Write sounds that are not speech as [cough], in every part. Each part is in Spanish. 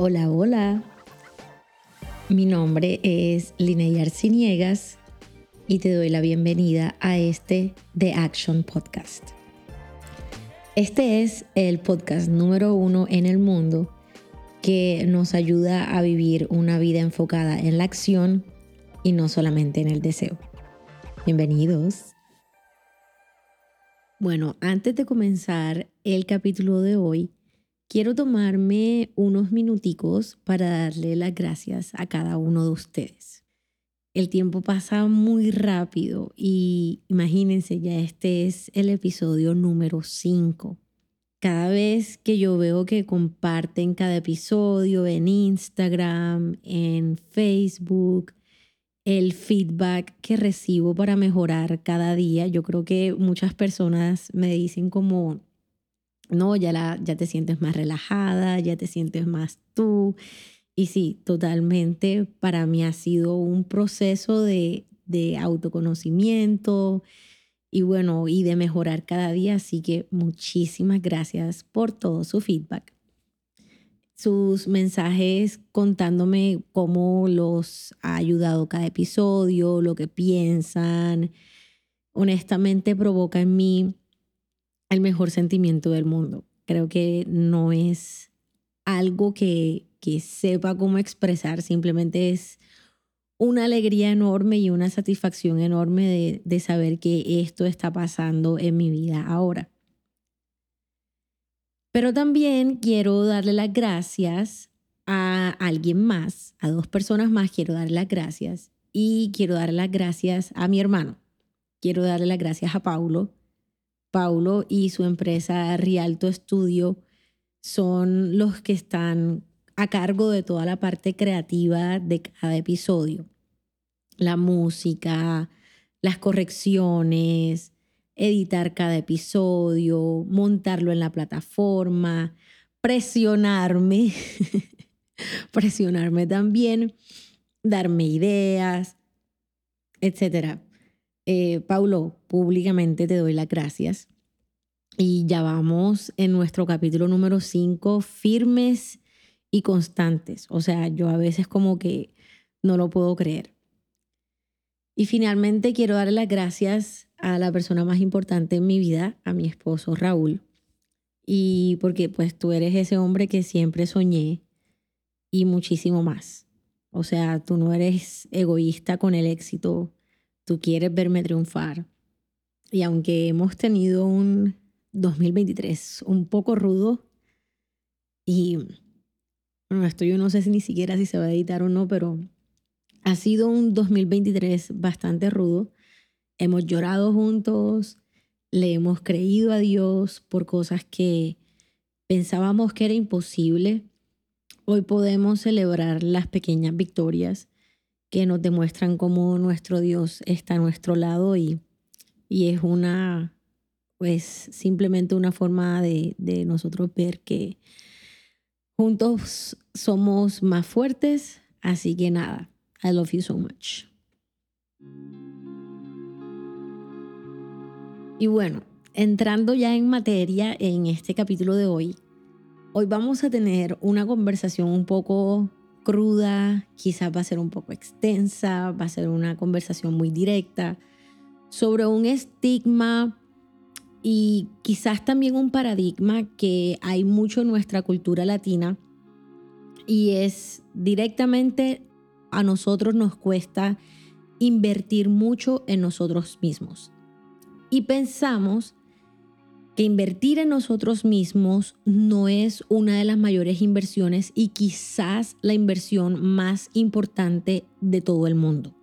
Hola, hola. Mi nombre es Linnea Arciniegas y te doy la bienvenida a este The Action Podcast. Este es el podcast número uno en el mundo que nos ayuda a vivir una vida enfocada en la acción y no solamente en el deseo. Bienvenidos. Bueno, antes de comenzar el capítulo de hoy, quiero tomarme unos minuticos para darle las gracias a cada uno de ustedes. El tiempo pasa muy rápido y imagínense, ya este es el episodio número 5. Cada vez que yo veo que comparten cada episodio en Instagram, en Facebook, el feedback que recibo para mejorar cada día, yo creo que muchas personas me dicen como, no, ya, la, ya te sientes más relajada, ya te sientes más tú. Y sí, totalmente para mí ha sido un proceso de, de autoconocimiento y bueno, y de mejorar cada día. Así que muchísimas gracias por todo su feedback. Sus mensajes contándome cómo los ha ayudado cada episodio, lo que piensan. Honestamente provoca en mí el mejor sentimiento del mundo. Creo que no es algo que, que sepa cómo expresar, simplemente es una alegría enorme y una satisfacción enorme de, de, saber que esto está pasando en mi vida ahora. Pero también quiero darle las gracias a alguien más, a dos personas más quiero darle las gracias y quiero darle las gracias a mi hermano. Quiero darle las gracias a Paulo, Paulo y su empresa Rialto Studio son los que están a cargo de toda la parte creativa de cada episodio. La música, las correcciones, editar cada episodio, montarlo en la plataforma, presionarme, [laughs] presionarme también, darme ideas, etc. Eh, Paulo, públicamente te doy las gracias. Y ya vamos en nuestro capítulo número 5, firmes y constantes. O sea, yo a veces como que no lo puedo creer. Y finalmente quiero darle las gracias a la persona más importante en mi vida, a mi esposo Raúl. Y porque pues tú eres ese hombre que siempre soñé y muchísimo más. O sea, tú no eres egoísta con el éxito tú quieres verme triunfar. Y aunque hemos tenido un 2023 un poco rudo, y bueno, esto yo no sé si ni siquiera si se va a editar o no, pero ha sido un 2023 bastante rudo. Hemos llorado juntos, le hemos creído a Dios por cosas que pensábamos que era imposible. Hoy podemos celebrar las pequeñas victorias que nos demuestran cómo nuestro Dios está a nuestro lado y, y es una, pues simplemente una forma de, de nosotros ver que juntos somos más fuertes. Así que nada, I love you so much. Y bueno, entrando ya en materia en este capítulo de hoy, hoy vamos a tener una conversación un poco cruda, quizás va a ser un poco extensa, va a ser una conversación muy directa sobre un estigma y quizás también un paradigma que hay mucho en nuestra cultura latina y es directamente a nosotros nos cuesta invertir mucho en nosotros mismos. Y pensamos que invertir en nosotros mismos no es una de las mayores inversiones y quizás la inversión más importante de todo el mundo.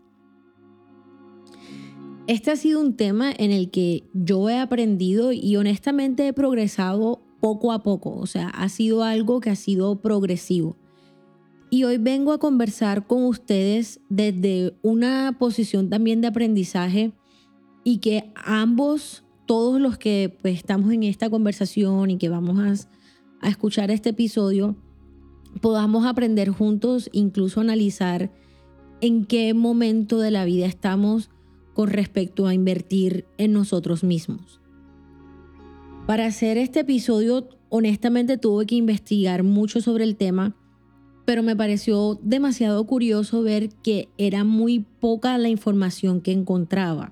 Este ha sido un tema en el que yo he aprendido y honestamente he progresado poco a poco, o sea, ha sido algo que ha sido progresivo. Y hoy vengo a conversar con ustedes desde una posición también de aprendizaje y que ambos todos los que pues, estamos en esta conversación y que vamos a, a escuchar este episodio, podamos aprender juntos, incluso analizar en qué momento de la vida estamos con respecto a invertir en nosotros mismos. Para hacer este episodio, honestamente tuve que investigar mucho sobre el tema pero me pareció demasiado curioso ver que era muy poca la información que encontraba.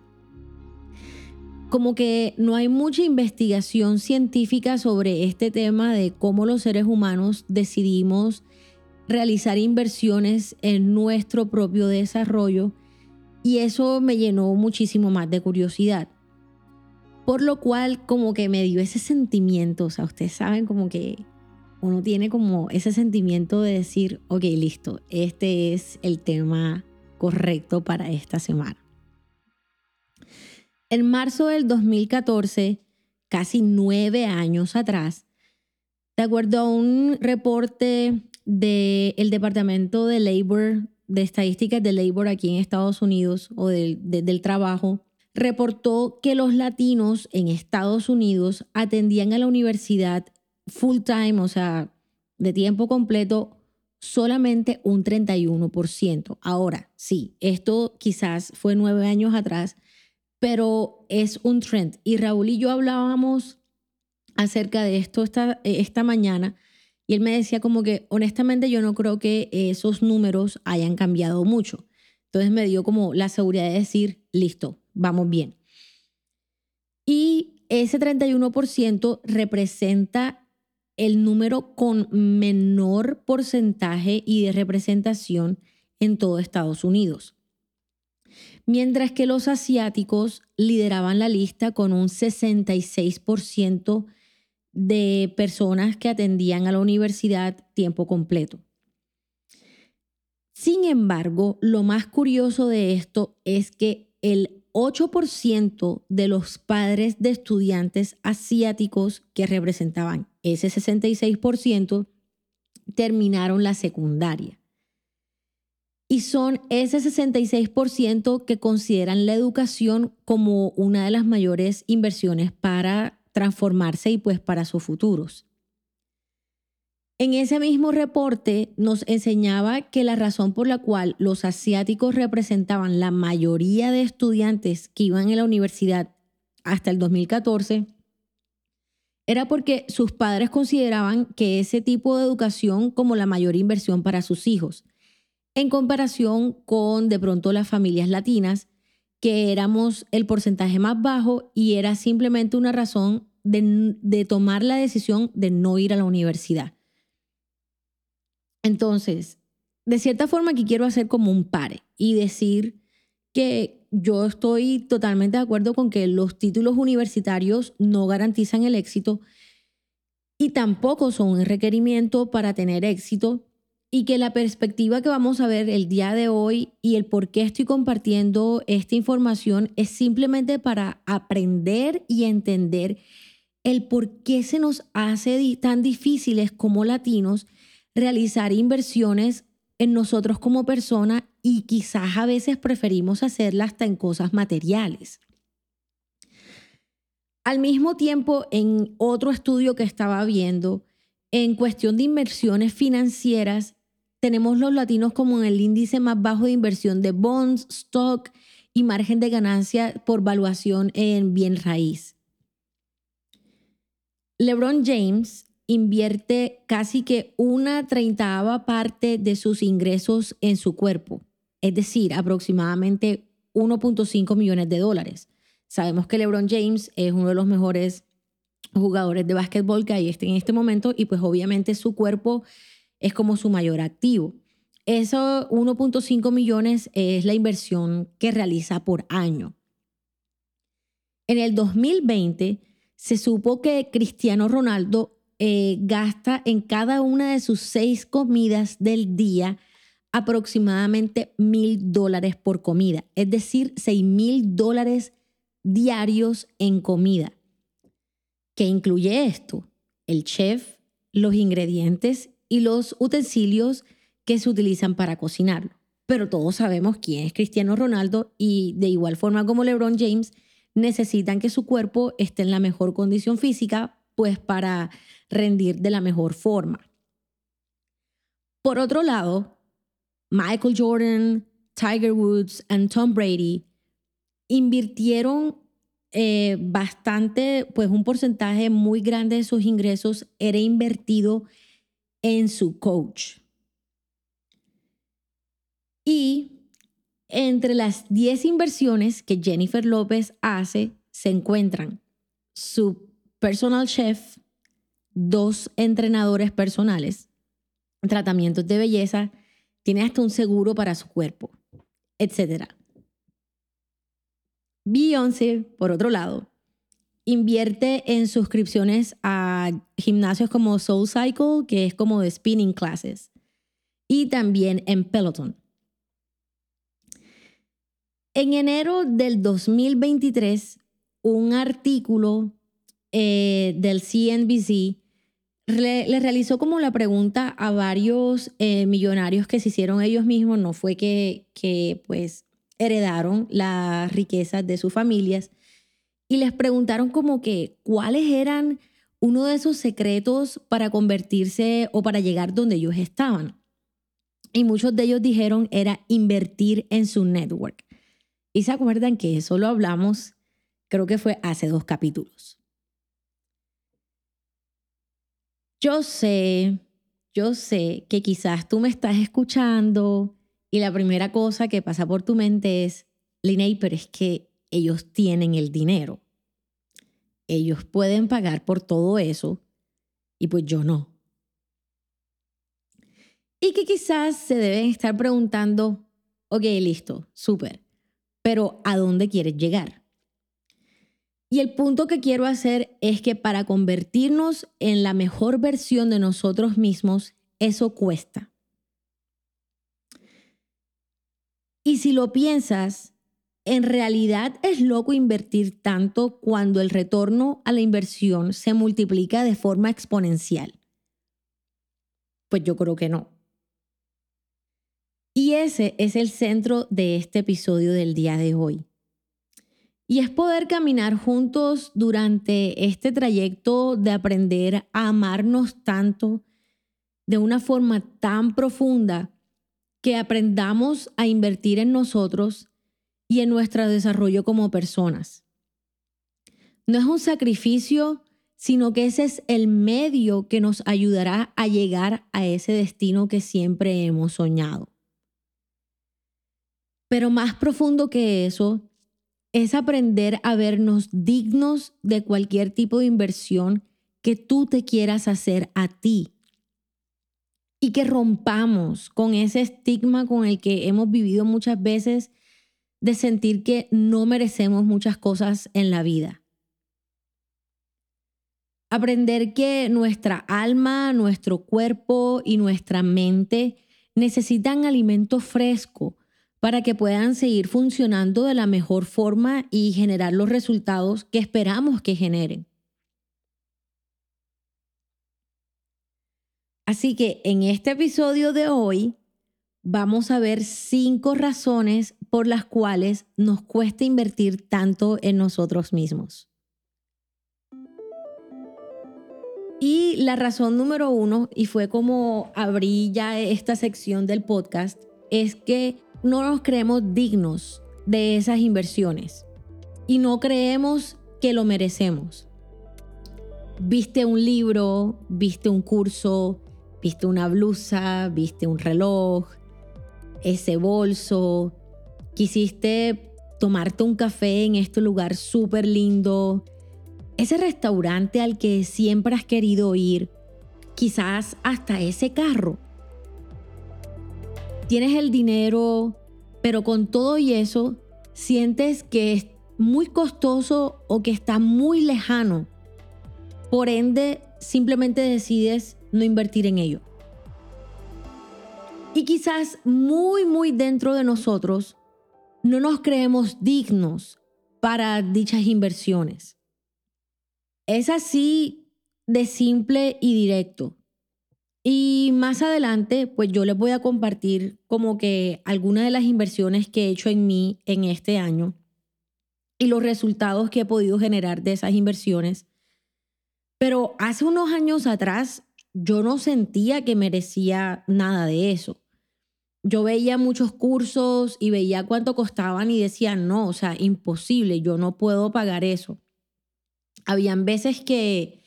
Como que no hay mucha investigación científica sobre este tema de cómo los seres humanos decidimos realizar inversiones en nuestro propio desarrollo y eso me llenó muchísimo más de curiosidad. Por lo cual como que me dio ese sentimiento, o sea, ustedes saben como que uno tiene como ese sentimiento de decir, ok, listo, este es el tema correcto para esta semana. En marzo del 2014, casi nueve años atrás, de acuerdo a un reporte del Departamento de Labor, de Estadísticas de Labor aquí en Estados Unidos o del, del trabajo, reportó que los latinos en Estados Unidos atendían a la universidad full time, o sea, de tiempo completo, solamente un 31%. Ahora, sí, esto quizás fue nueve años atrás, pero es un trend. Y Raúl y yo hablábamos acerca de esto esta, esta mañana y él me decía como que honestamente yo no creo que esos números hayan cambiado mucho. Entonces me dio como la seguridad de decir, listo, vamos bien. Y ese 31% representa el número con menor porcentaje y de representación en todo Estados Unidos. Mientras que los asiáticos lideraban la lista con un 66% de personas que atendían a la universidad tiempo completo. Sin embargo, lo más curioso de esto es que el 8% de los padres de estudiantes asiáticos que representaban ese 66% terminaron la secundaria. Y son ese 66% que consideran la educación como una de las mayores inversiones para transformarse y pues para sus futuros. En ese mismo reporte nos enseñaba que la razón por la cual los asiáticos representaban la mayoría de estudiantes que iban a la universidad hasta el 2014 era porque sus padres consideraban que ese tipo de educación como la mayor inversión para sus hijos, en comparación con de pronto las familias latinas que éramos el porcentaje más bajo y era simplemente una razón de, tomar la decisión de no ir a la universidad. Entonces, de cierta forma aquí quiero hacer como un pare y decir que yo estoy totalmente de acuerdo con que los títulos universitarios no garantizan el éxito y tampoco son un requerimiento para tener éxito y que la perspectiva que vamos a ver el día de hoy y el por qué estoy compartiendo esta información es simplemente para aprender y entender el por qué se nos hace tan difíciles como latinos realizar inversiones en nosotros como persona y quizás a veces preferimos hacerlas hasta en cosas materiales. Al mismo tiempo, en otro estudio que estaba viendo, en cuestión de inversiones financieras, tenemos los latinos como el índice más bajo de inversión de bonds, stock y margen de ganancia por valuación en bien raíz. LeBron James invierte casi que una treintava parte de sus ingresos en su cuerpo, es decir, aproximadamente 1.5 millones de dólares. Sabemos que LeBron James es uno de los mejores jugadores de básquetbol que hay en este momento y pues obviamente su cuerpo es como su mayor activo. Eso 1.5 millones es la inversión que realiza por año. En el 2020 se supo que Cristiano Ronaldo eh, gasta en cada una de sus seis comidas del día aproximadamente mil dólares por comida, es decir, seis mil dólares diarios en comida. ¿Qué incluye esto? El chef, los ingredientes y los utensilios que se utilizan para cocinarlo. Pero todos sabemos quién es Cristiano Ronaldo y de igual forma como LeBron James, necesitan que su cuerpo esté en la mejor condición física, pues para rendir de la mejor forma. Por otro lado, Michael Jordan, Tiger Woods y Tom Brady invirtieron eh, bastante, pues un porcentaje muy grande de sus ingresos era invertido en su coach. Y entre las 10 inversiones que Jennifer López hace se encuentran su personal chef, dos entrenadores personales, tratamientos de belleza, tiene hasta un seguro para su cuerpo, etc. Beyoncé, por otro lado, invierte en suscripciones a gimnasios como Soul Cycle, que es como de spinning classes, y también en Peloton. En enero del 2023, un artículo eh, del CNBC le, realizó como la pregunta a varios eh, millonarios que se hicieron ellos mismos, no fue que, que pues heredaron las riquezas de sus familias, y les preguntaron como que cuáles eran uno de esos secretos para convertirse o para llegar donde ellos estaban. Y muchos de ellos dijeron era invertir en su network. Y se acuerdan que eso lo hablamos, creo que fue hace dos capítulos. Yo sé, yo sé que quizás tú me estás escuchando y la primera cosa que pasa por tu mente es, Linnea, pero es que ellos tienen el dinero. Ellos pueden pagar por todo eso y pues yo no. Y que quizás se deben estar preguntando, ok, listo, súper, pero ¿a dónde quieres llegar? Y el punto que quiero hacer es que para convertirnos en la mejor versión de nosotros mismos, eso cuesta. Y si lo piensas, en realidad es loco invertir tanto cuando el retorno a la inversión se multiplica de forma exponencial. Pues yo creo que no. Y ese es el centro de este episodio del día de hoy. Y es poder caminar juntos durante este trayecto de aprender a amarnos tanto de una forma tan profunda que aprendamos a invertir en nosotros y en nuestro desarrollo como personas. No es un sacrificio, sino que ese es el medio que nos ayudará a llegar a ese destino que siempre hemos soñado. Pero más profundo que eso es aprender a vernos dignos de cualquier tipo de inversión que tú te quieras hacer a ti y que rompamos con ese estigma con el que hemos vivido muchas veces de sentir que no merecemos muchas cosas en la vida. Aprender que nuestra alma, nuestro cuerpo y nuestra mente necesitan alimento fresco para que puedan seguir funcionando de la mejor forma y generar los resultados que esperamos que generen. Así que en este episodio de hoy vamos a ver cinco razones por las cuales nos cuesta invertir tanto en nosotros mismos. Y la razón número uno, y fue como abrí ya esta sección del podcast, es que no nos creemos dignos de esas inversiones y no creemos que lo merecemos. Viste un libro, viste un curso, Viste una blusa, viste un reloj, ese bolso, quisiste tomarte un café en este lugar súper lindo, ese restaurante al que siempre has querido ir, quizás hasta ese carro. Tienes el dinero, pero con todo y eso sientes que es muy costoso o que está muy lejano. Por ende, simplemente decides no invertir en ello. Y quizás muy, muy dentro de nosotros no nos creemos dignos para dichas inversiones. Es así de simple y directo. Y más adelante, pues yo les voy a compartir como que algunas de las inversiones que he hecho en mí en este año y los resultados que he podido generar de esas inversiones. Pero hace unos años atrás yo no sentía que merecía nada de eso. Yo veía muchos cursos y veía cuánto costaban y decía, no, o sea, imposible, yo no puedo pagar eso. Habían veces que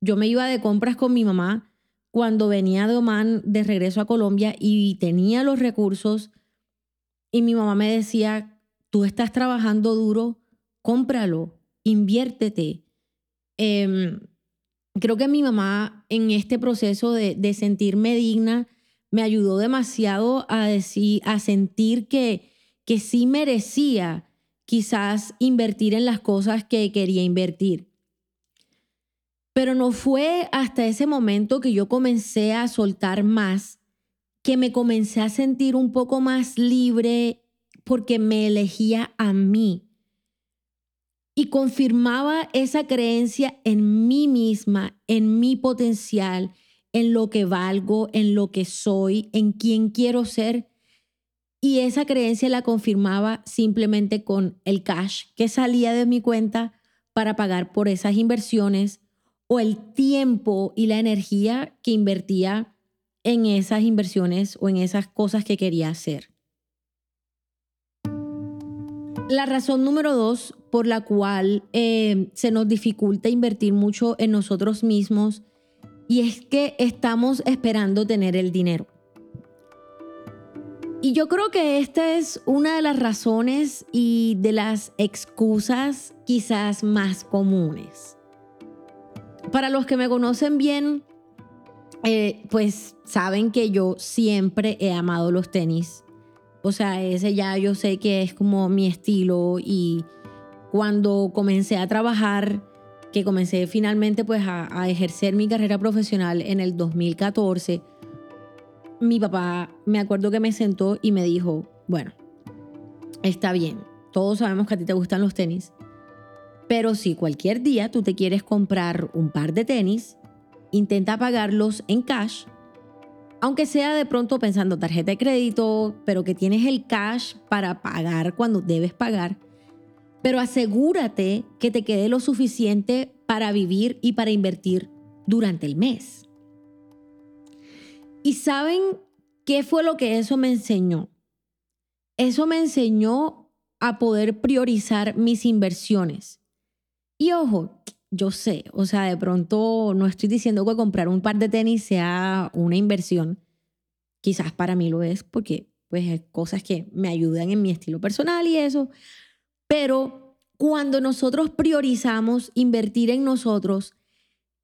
yo me iba de compras con mi mamá cuando venía de Oman de regreso a Colombia y tenía los recursos, Y mi mamá me decía, tú estás trabajando duro, cómpralo, inviértete. Em, creo que mi mamá en este proceso de, sentirme digna me ayudó demasiado a, decir, a sentir que, que sí merecía quizás invertir en las cosas que quería invertir. Pero no fue hasta ese momento que yo comencé a soltar más, que me comencé a sentir un poco más libre porque me elegía a mí y confirmaba esa creencia en mí misma, en mi potencial, en lo que valgo, en lo que soy, en quién quiero ser. Y esa creencia la confirmaba simplemente con el cash que salía de mi cuenta para pagar por esas inversiones o el tiempo y la energía que invertía en esas inversiones o en esas cosas que quería hacer. La razón número dos por la cual eh, se nos dificulta invertir mucho en nosotros mismos y es que estamos esperando tener el dinero. Y yo creo que esta es una de las razones y de las excusas quizás más comunes. Para los que me conocen bien, eh, pues saben que yo siempre he amado los tenis o sea, ese ya yo sé que es como mi estilo y cuando comencé a trabajar, que comencé finalmente pues a, ejercer mi carrera profesional en el 2014, mi papá me acuerdo que me sentó y me dijo, bueno, está bien, todos sabemos que a ti te gustan los tenis, pero si cualquier día tú te quieres comprar un par de tenis, intenta pagarlos en cash aunque sea de pronto pensando tarjeta de crédito, pero que tienes el cash para pagar cuando debes pagar, pero asegúrate que te quede lo suficiente para vivir y para invertir durante el mes. ¿Y saben qué fue lo que eso me enseñó? Eso me enseñó a poder priorizar mis inversiones. Y ojo, yo sé, o sea, de pronto no estoy diciendo que comprar un par de tenis sea una inversión. Quizás para mí lo es porque pues hay cosas que me ayudan en mi estilo personal y eso. Pero cuando nosotros priorizamos invertir en nosotros,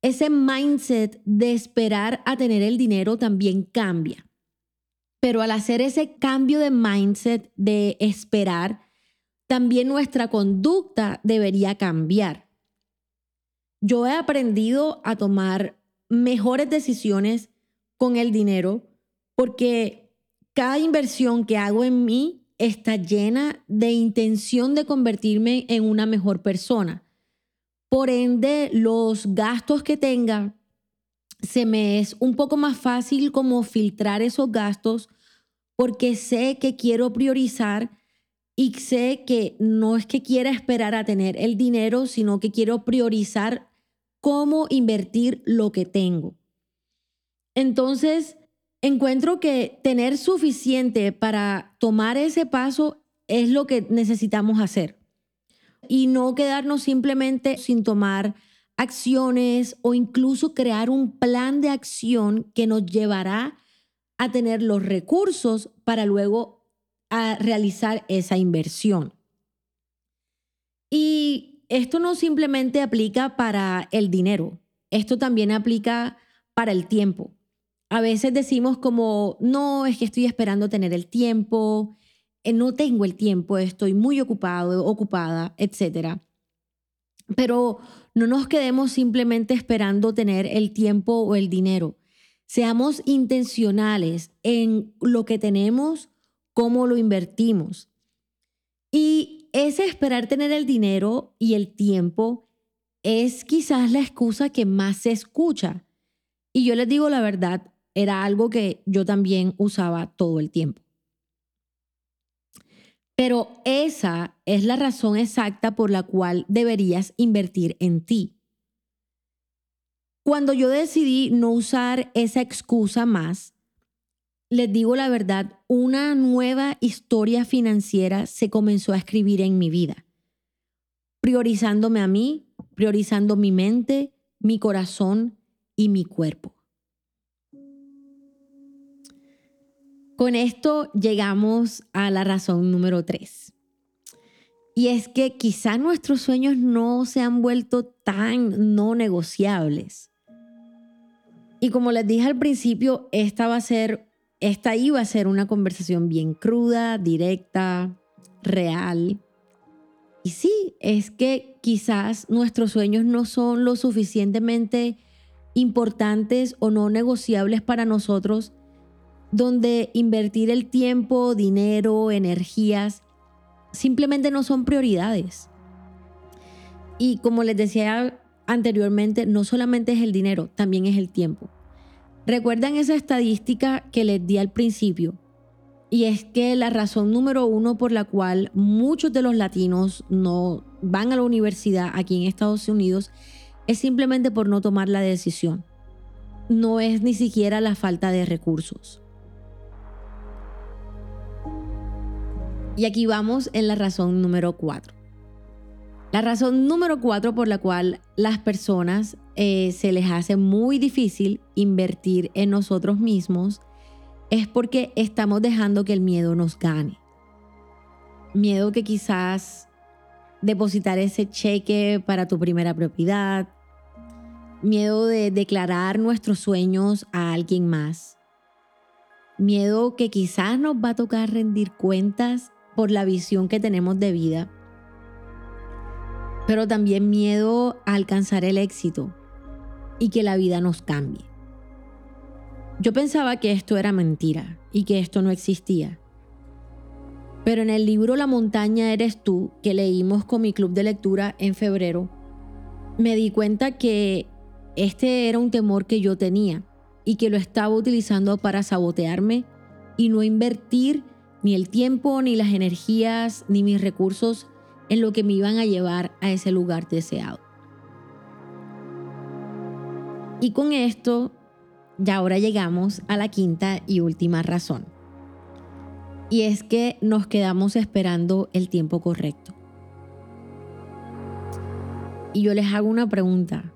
ese mindset de esperar a tener el dinero también cambia. Pero al hacer ese cambio de mindset de esperar, también nuestra conducta debería cambiar yo he aprendido a tomar mejores decisiones con el dinero porque cada inversión que hago en mí está llena de intención de convertirme en una mejor persona. Por ende, los gastos que tenga, se me es un poco más fácil como filtrar esos gastos porque sé que quiero priorizar y sé que no es que quiera esperar a tener el dinero, sino que quiero priorizar cómo invertir lo que tengo. Entonces, encuentro que tener suficiente para tomar ese paso es lo que necesitamos hacer y no quedarnos simplemente sin tomar acciones o incluso crear un plan de acción que nos llevará a tener los recursos para luego a realizar esa inversión. Y esto no simplemente aplica para el dinero, esto también aplica para el tiempo. A veces decimos como, no, es que estoy esperando tener el tiempo, eh, no tengo el tiempo, estoy muy ocupado, ocupada, etc. Pero no nos quedemos simplemente esperando tener el tiempo o el dinero. Seamos intencionales en lo que tenemos, cómo lo invertimos. Y ese esperar tener el dinero y el tiempo es quizás la excusa que más se escucha. Y yo les digo la verdad, era algo que yo también usaba todo el tiempo. Pero esa es la razón exacta por la cual deberías invertir en ti. Cuando yo decidí no usar esa excusa más, les digo la verdad, una nueva historia financiera se comenzó a escribir en mi vida, priorizándome a mí, priorizando mi mente, mi corazón y mi cuerpo. Con esto llegamos a la razón número tres. Y es que quizá nuestros sueños no se han vuelto tan no negociables. Y como les dije al principio, esta va a ser, esta iba a ser una conversación bien cruda, directa, real. Y sí, es que quizás nuestros sueños no son lo suficientemente importantes o no negociables para nosotros, donde invertir el tiempo, dinero, energías, simplemente no son prioridades. Y como les decía anteriormente, no solamente es el dinero, también es el tiempo. ¿Recuerdan esa estadística que les di al principio? Y es que la razón número uno por la cual muchos de los latinos no van a la universidad aquí en Estados Unidos es simplemente por no tomar la decisión. No es ni siquiera la falta de recursos. Y aquí vamos en la razón número cuatro. La razón número cuatro por la cual las personas eh, se les hace muy difícil invertir en nosotros mismos es porque estamos dejando que el miedo nos gane. Miedo que quizás depositar ese cheque para tu primera propiedad, miedo de declarar nuestros sueños a alguien más, miedo que quizás nos va a tocar rendir cuentas por la visión que tenemos de vida, pero también miedo a alcanzar el éxito y que la vida nos cambie. Yo pensaba que esto era mentira y que esto no existía. Pero en el libro La montaña eres tú, que leímos con mi club de lectura en febrero, me di cuenta que este era un temor que yo tenía y que lo estaba utilizando para sabotearme y no invertir ni el tiempo, ni las energías, ni mis recursos en lo que me iban a llevar a ese lugar deseado. Y con esto, ya ahora llegamos a la quinta y última razón. Y es que nos quedamos esperando el tiempo correcto. Y yo les hago una pregunta.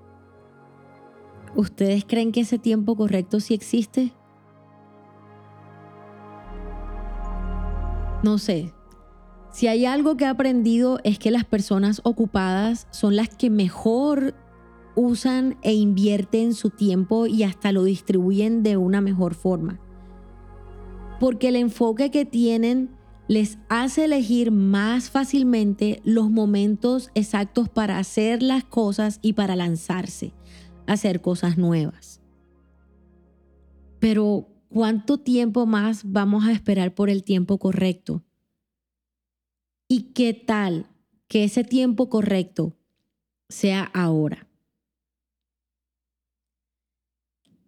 ¿Ustedes creen que ese tiempo correcto sí existe? No sé. Si hay algo que he aprendido es que las personas ocupadas son las que mejor usan e invierten su tiempo y hasta lo distribuyen de una mejor forma. Porque el enfoque que tienen les hace elegir más fácilmente los momentos exactos para hacer las cosas y para lanzarse a hacer cosas nuevas. Pero ¿cuánto tiempo más vamos a esperar por el tiempo correcto? ¿Y qué tal que ese tiempo correcto sea ahora?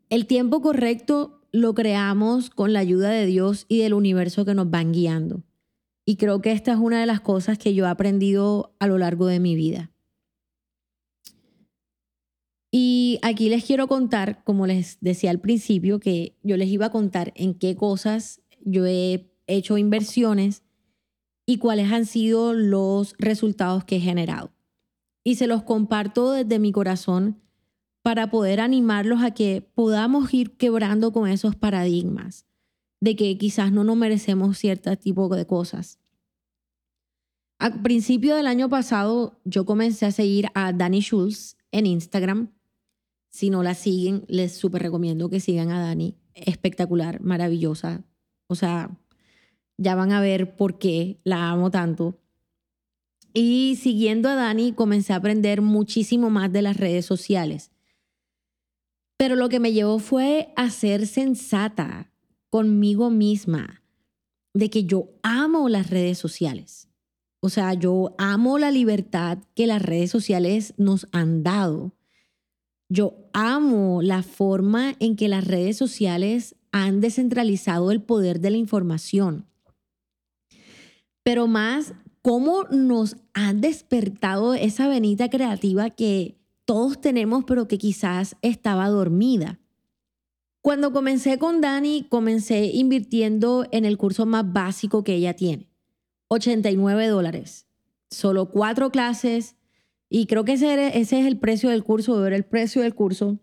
El tiempo correcto lo creamos con la ayuda de Dios y del universo que nos van guiando. Y creo que esta es una de las cosas que yo he aprendido a lo largo de mi vida. Y aquí les quiero contar, como les decía al principio, que yo les iba a contar en qué cosas yo he hecho inversiones y cuáles han sido los resultados que he generado. Y se los comparto desde mi corazón para poder animarlos a que podamos ir quebrando con esos paradigmas de que quizás no nos merecemos cierto tipo de cosas. A principio del año pasado yo comencé a seguir a Dani Schulz en Instagram si no la siguen, les súper recomiendo que sigan a Dani. Espectacular, maravillosa. O sea, ya van a ver por qué la amo tanto. Y siguiendo a Dani, comencé a aprender muchísimo más de las redes sociales. Pero lo que me llevó fue a ser sensata conmigo misma de que yo amo las redes sociales. O sea, yo amo la libertad que las redes sociales nos han dado. Yo amo la forma en que las redes sociales han descentralizado el poder de la información. Pero más, cómo nos han despertado esa venita creativa que todos tenemos, pero que quizás estaba dormida. Cuando comencé con Dani, comencé invirtiendo en el curso más básico que ella tiene, 89 dólares. Solo cuatro clases, y creo que ese, es el precio del curso, ver el precio del curso.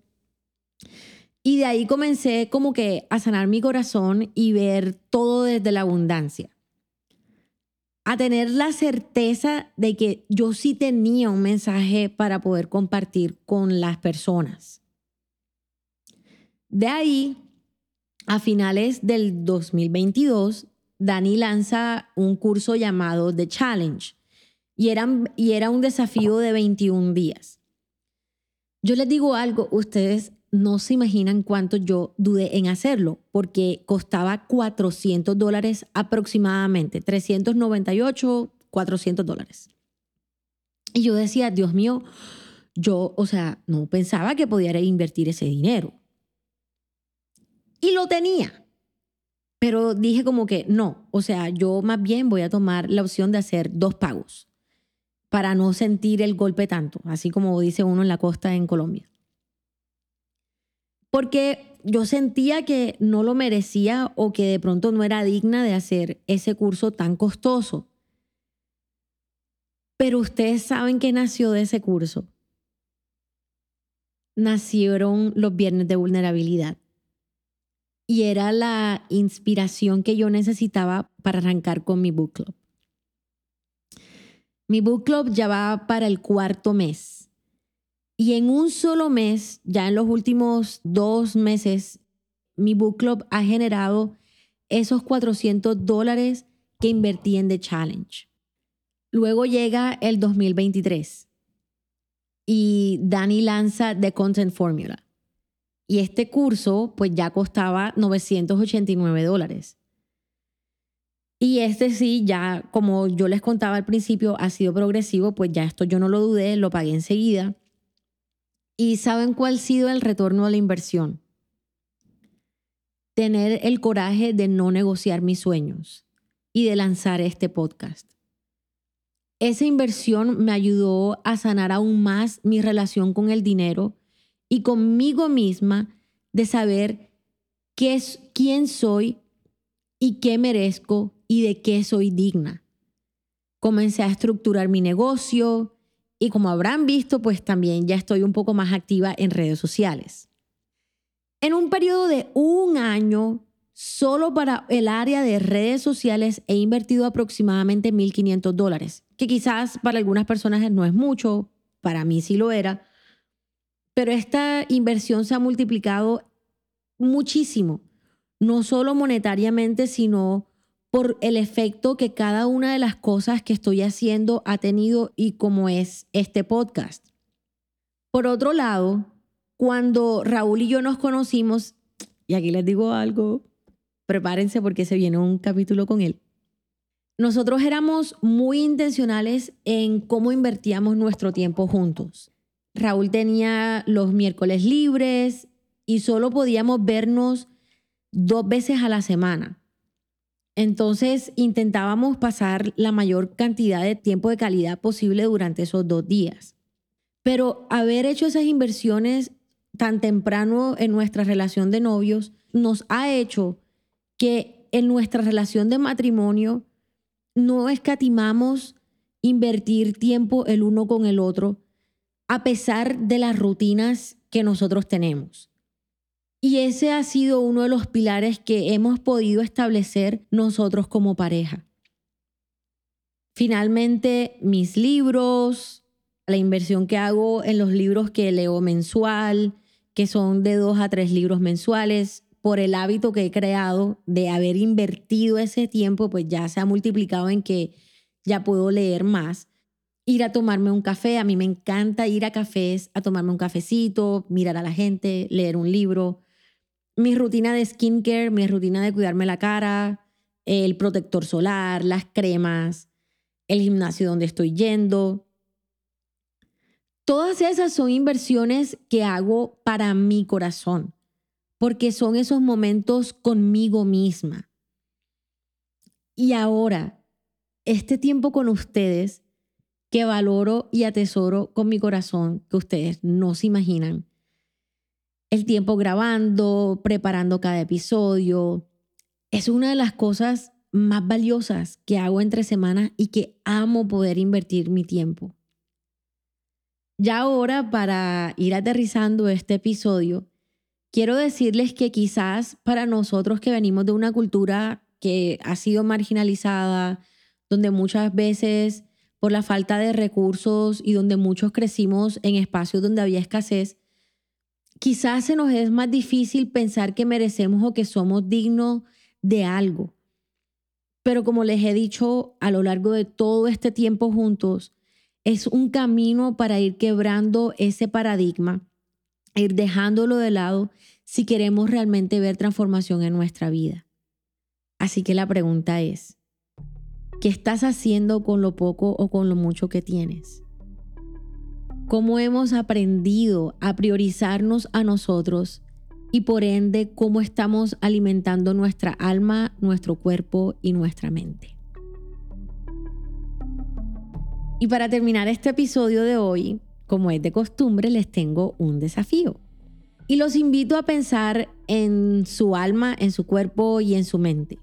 Y de ahí comencé como que a sanar mi corazón y ver todo desde la abundancia. A tener la certeza de que yo sí tenía un mensaje para poder compartir con las personas. De ahí, a finales del 2022, Dani lanza un curso llamado The Challenge y era, y era un desafío de 21 días. Yo les digo algo, ustedes no se imaginan cuánto yo dudé en hacerlo, porque costaba 400 dólares aproximadamente, 398, 400 dólares. Y yo decía, Dios mío, yo, o sea, no pensaba que pudiera invertir ese dinero. Y lo tenía. Pero dije como que no, o sea, yo más bien voy a tomar la opción de hacer dos pagos para no sentir el golpe tanto, así como dice uno en la costa en Colombia. Porque yo sentía que no lo merecía o que de pronto no era digna de hacer ese curso tan costoso. Pero ustedes saben que nació de ese curso. Nacieron los viernes de vulnerabilidad y era la inspiración que yo necesitaba para arrancar con mi book club. Mi book club ya va para el cuarto mes y en un solo mes, ya en los últimos dos meses, mi book club ha generado esos 400 dólares que invertí en The Challenge. Luego llega el 2023 y Dani lanza The Content Formula. Y este curso pues ya costaba 989 dólares. Y este sí, ya como yo les contaba al principio, ha sido progresivo, pues ya esto yo no lo dudé, lo pagué enseguida. ¿Y saben cuál ha sido el retorno a la inversión? Tener el coraje de no negociar mis sueños y de lanzar este podcast. Esa inversión me ayudó a sanar aún más mi relación con el dinero y conmigo misma de saber qué es, quién soy y qué merezco y de qué soy digna. Comencé a estructurar mi negocio y como habrán visto, pues también ya estoy un poco más activa en redes sociales. En un periodo de un año, solo para el área de redes sociales he invertido aproximadamente 1.500 dólares, que quizás para algunas personas no es mucho, para mí sí lo era, pero esta inversión se ha multiplicado muchísimo, no solo monetariamente, sino por el efecto que cada una de las cosas que estoy haciendo ha tenido y como es este podcast. Por otro lado, cuando Raúl y yo nos conocimos, y aquí les digo algo, prepárense porque se viene un capítulo con él. Nosotros éramos muy intencionales en cómo invertíamos nuestro tiempo juntos. Raúl tenía los miércoles libres y solo podíamos vernos dos veces a la semana. Entonces intentábamos pasar la mayor cantidad de tiempo de calidad posible durante esos dos días. Pero haber hecho esas inversiones tan temprano en nuestra relación de novios nos ha hecho que en nuestra relación de matrimonio no escatimamos invertir tiempo el uno con el otro, a pesar de las rutinas que nosotros tenemos. Y ese ha sido uno de los pilares que hemos podido establecer nosotros como pareja. Finalmente, mis libros, la inversión que hago en los libros que leo mensual, que son de dos a tres libros mensuales, por el hábito que he creado de haber invertido ese tiempo, pues ya se ha multiplicado en que ya puedo leer más ir a tomarme un café. A mí me encanta ir a cafés, a tomarme un cafecito, mirar a la gente, leer un libro. Mi rutina de skincare, mi rutina de cuidarme la cara, el protector solar, las cremas, el gimnasio donde estoy yendo. Todas esas son inversiones que hago para mi corazón, porque son esos momentos conmigo misma. Y ahora, este tiempo con ustedes que valoro y atesoro con mi corazón que ustedes no se imaginan. El tiempo grabando, preparando cada episodio, es una de las cosas más valiosas que hago entre semanas y que amo poder invertir mi tiempo. Ya ahora, para ir aterrizando este episodio, quiero decirles que quizás para nosotros que venimos de una cultura que ha sido marginalizada, donde muchas veces por la falta de recursos y donde muchos crecimos en espacios donde había escasez, quizás se nos es más difícil pensar que merecemos o que somos dignos de algo. Pero como les he dicho a lo largo de todo este tiempo juntos, es un camino para ir quebrando ese paradigma, ir dejándolo de lado si queremos realmente ver transformación en nuestra vida. Así que la pregunta es, ¿qué estás haciendo con lo poco o con lo mucho que tienes? ¿Cómo hemos aprendido a priorizarnos a nosotros y por ende cómo estamos alimentando nuestra alma, nuestro cuerpo y nuestra mente? Y para terminar este episodio de hoy, como es de costumbre, les tengo un desafío. Y los invito a pensar en su alma, en su cuerpo y en su mente.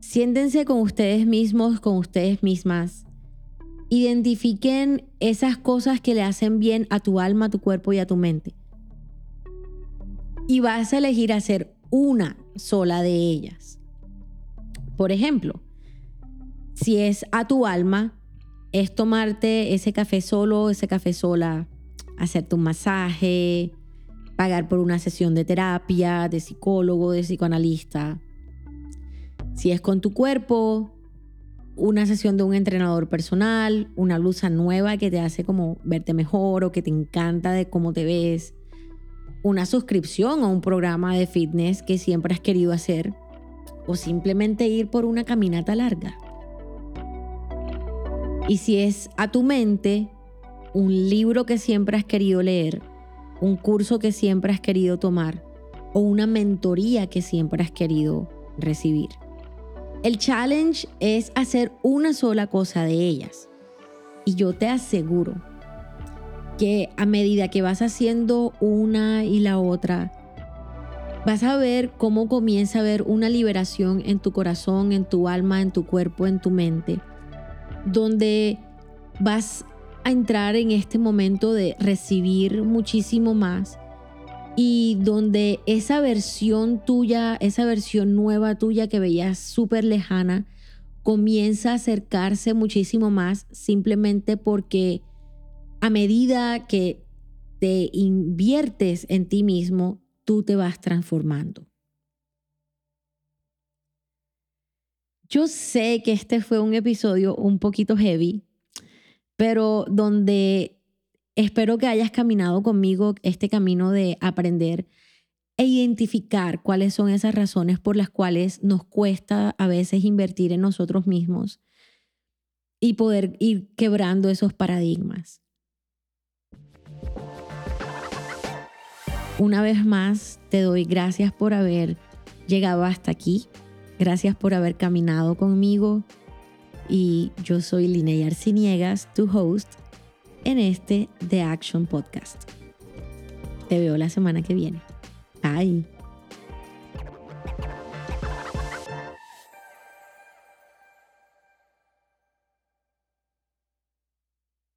Siéntense con ustedes mismos, con ustedes mismas. Identifiquen esas cosas que le hacen bien a tu alma, a tu cuerpo y a tu mente. Y vas a elegir hacer una sola de ellas. Por ejemplo, si es a tu alma, es tomarte ese café solo, ese café sola, hacerte un masaje, pagar por una sesión de terapia, de psicólogo, de psicoanalista, si es con tu cuerpo, una sesión de un entrenador personal, una blusa nueva que te hace como verte mejor o que te encanta de cómo te ves, una suscripción a un programa de fitness que siempre has querido hacer o simplemente ir por una caminata larga. Y si es a tu mente, un libro que siempre has querido leer, un curso que siempre has querido tomar o una mentoría que siempre has querido recibir. El challenge es hacer una sola cosa de ellas. Y yo te aseguro que a medida que vas haciendo una y la otra, vas a ver cómo comienza a haber una liberación en tu corazón, en tu alma, en tu cuerpo, en tu mente, donde vas a entrar en este momento de recibir muchísimo más y donde esa versión tuya, esa versión nueva tuya que veías súper lejana, comienza a acercarse muchísimo más simplemente porque a medida que te inviertes en ti mismo, tú te vas transformando. Yo sé que este fue un episodio un poquito heavy, pero donde Espero que hayas caminado conmigo este camino de aprender e identificar cuáles son esas razones por las cuales nos cuesta a veces invertir en nosotros mismos y poder ir quebrando esos paradigmas. Una vez más, te doy gracias por haber llegado hasta aquí. Gracias por haber caminado conmigo. Y yo soy Linnea Arciniegas, tu host en este The Action Podcast. Te veo la semana que viene. Bye.